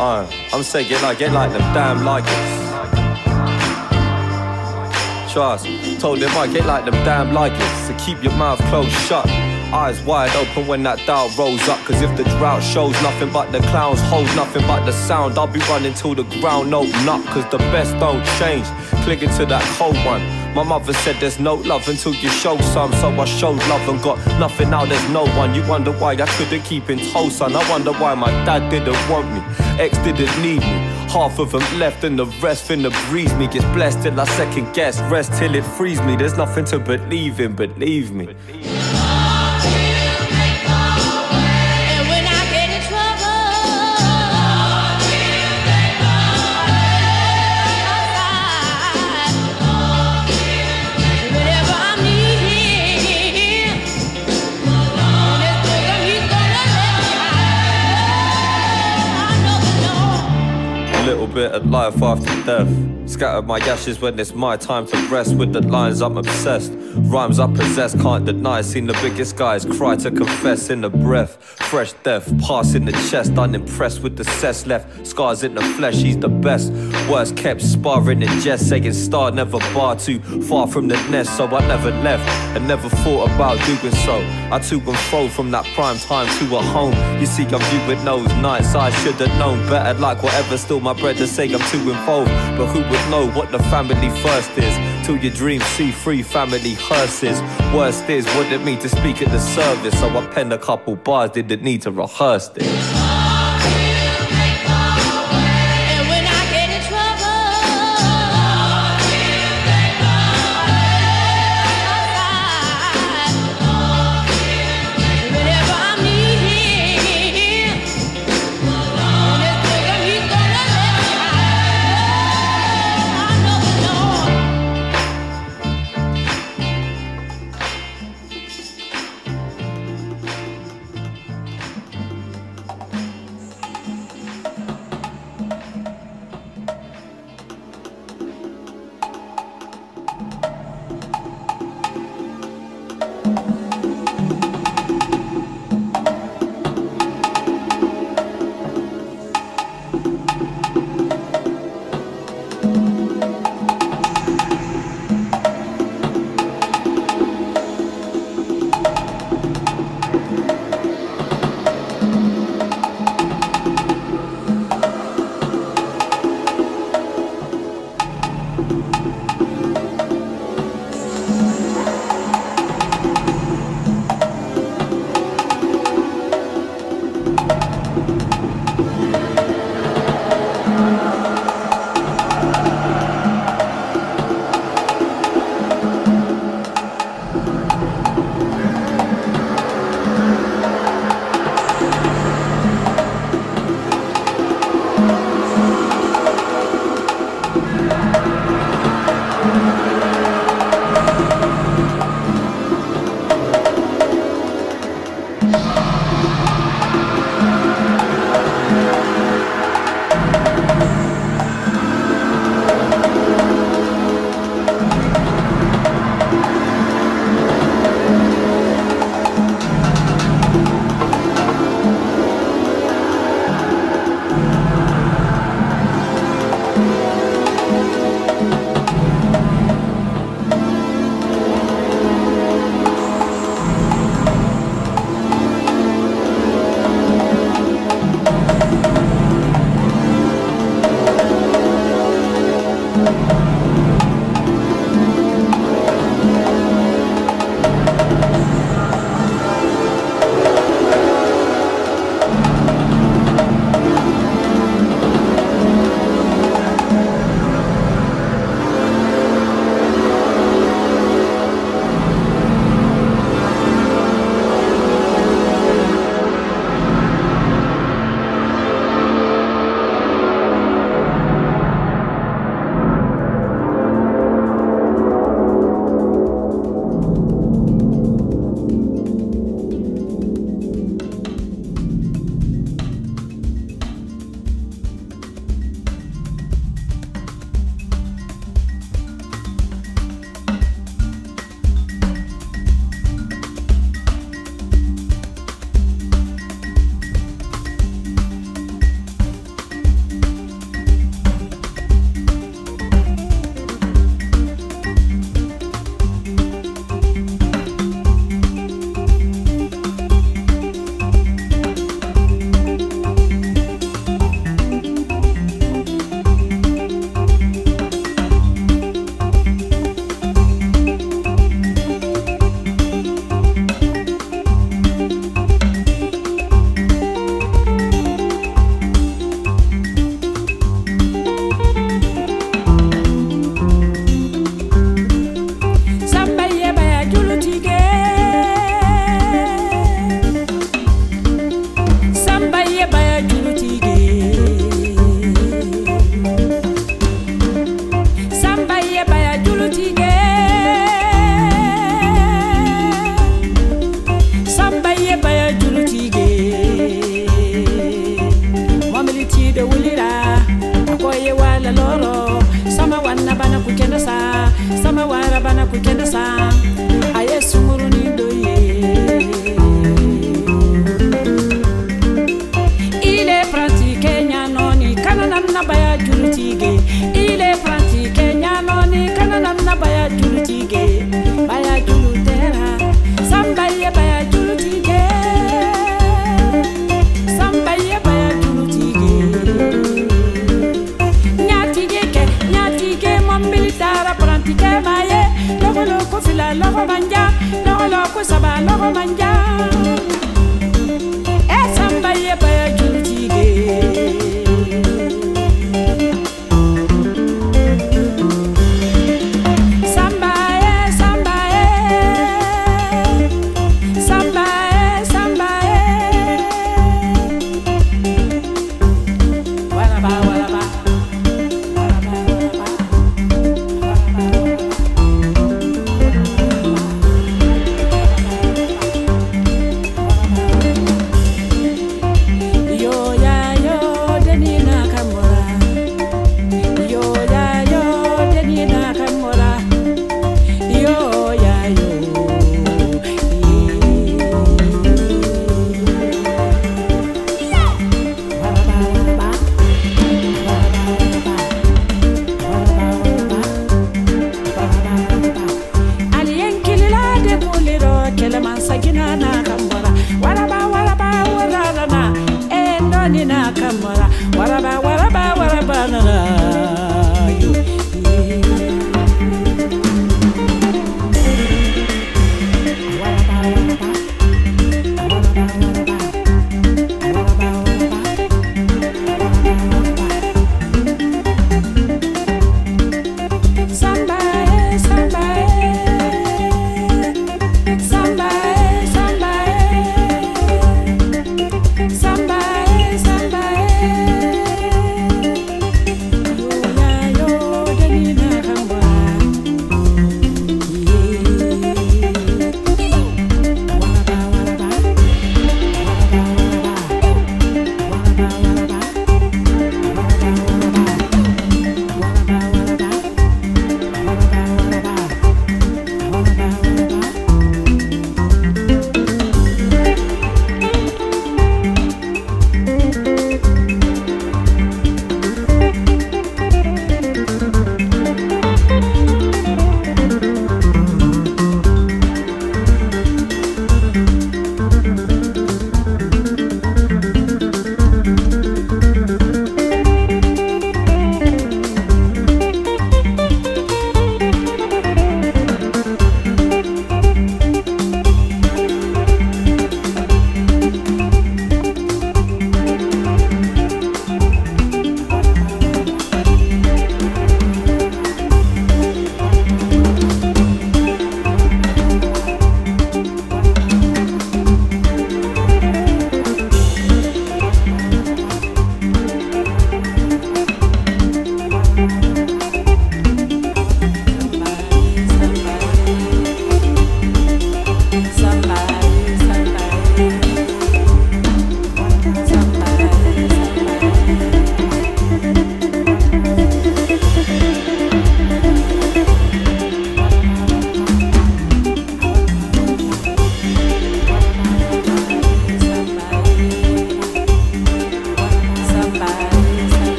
Uh, I'm saying get like, get like them damn it. Trust, told him I get like them damn like it. So keep your mouth closed shut. Eyes wide open when that doubt rolls up. Cause if the drought shows nothing but the clowns, hold nothing but the sound, I'll be running till the ground open up. Cause the best don't change. Clinging to that cold one. My mother said there's no love until you show some. So I showed love and got nothing, now there's no one. You wonder why I couldn't keep in tow, son. I wonder why my dad didn't want me. Ex didn't need me. Half of them left and the rest finna breeze me. Gets blessed till I second guess. Rest till it frees me. There's nothing to believe in, believe me. A life after death. Scatter my ashes when it's my time to rest. With the lines I'm obsessed. Rhymes I possess, can't deny. Seen the biggest guys cry to confess in the breath. Fresh death, pass in the chest. Unimpressed with the cess left. Scars in the flesh, he's the best. Worst kept sparring in jest. Saying star never bar too far from the nest. So I never left and never thought about doing so. I took and fro from that prime time to a home. You see, I'm viewing those nights. I should have known better. Like whatever, still my bread to say I'm too involved. But who would know what the family first is? Till your dreams see free family hearses. Worst is what it mean to speak at the service. So I penned a couple bars, didn't need to rehearse this.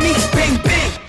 me, bing, bing.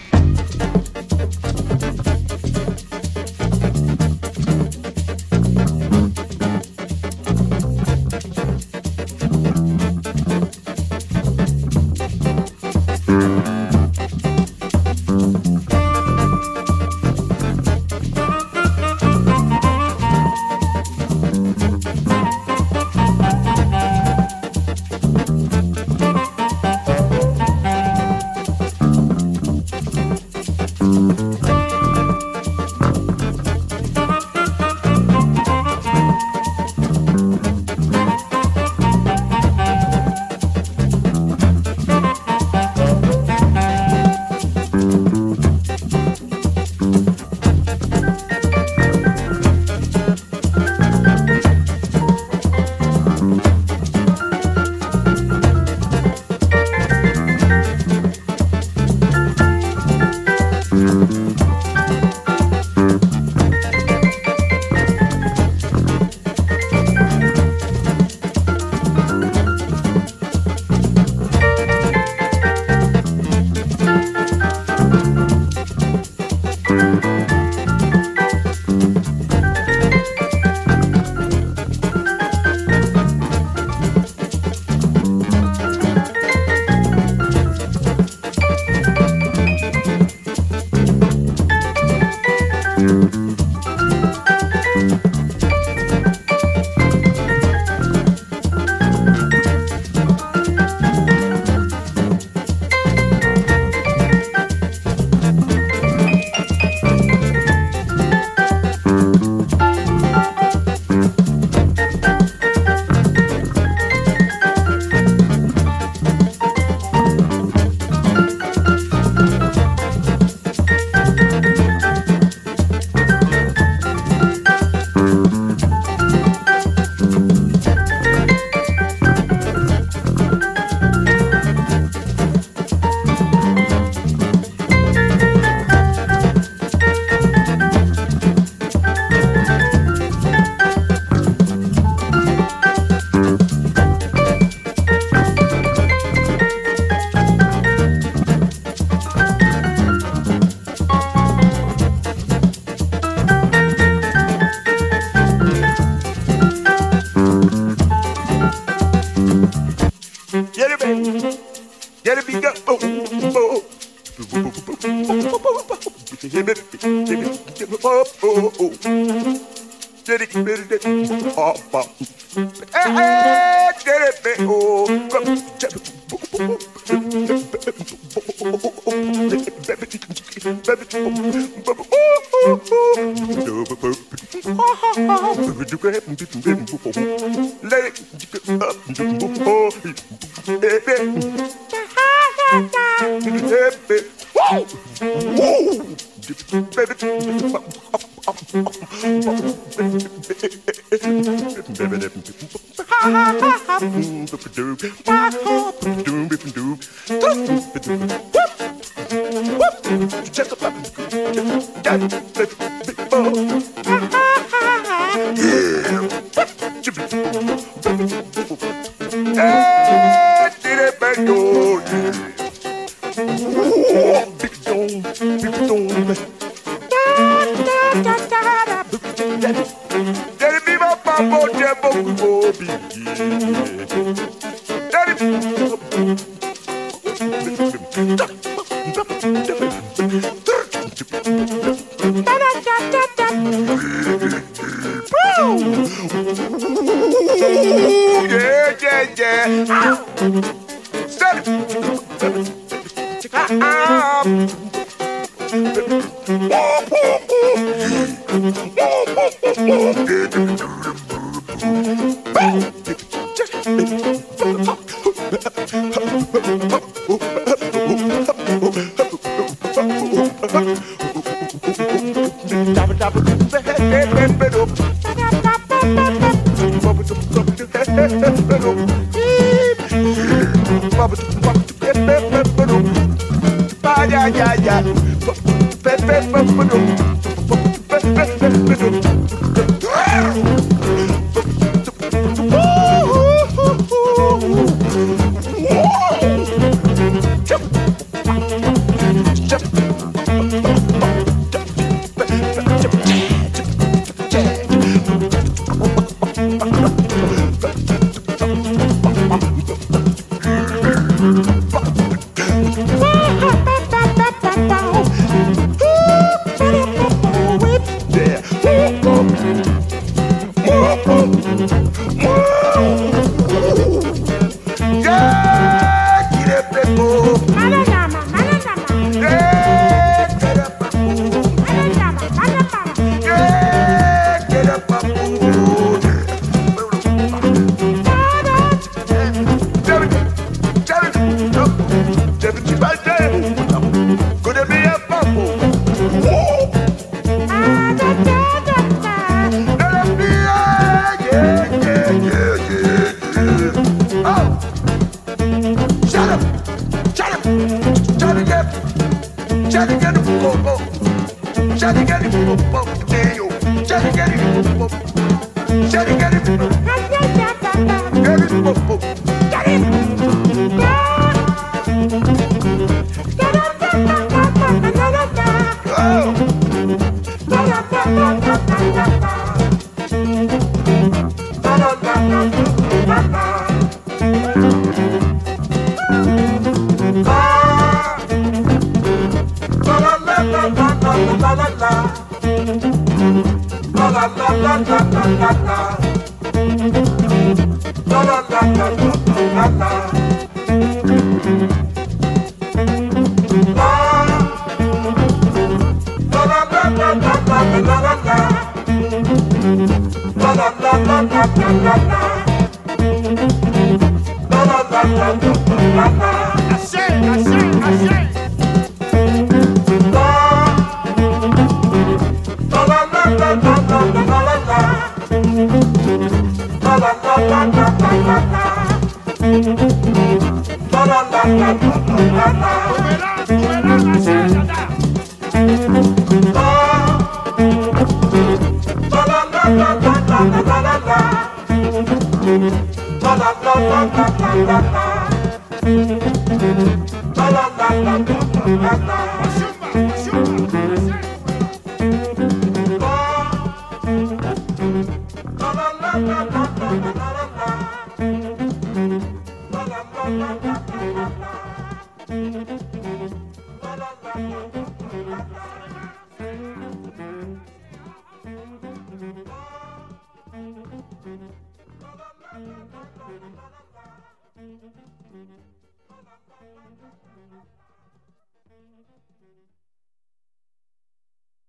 Merdik merdik. Ba ba.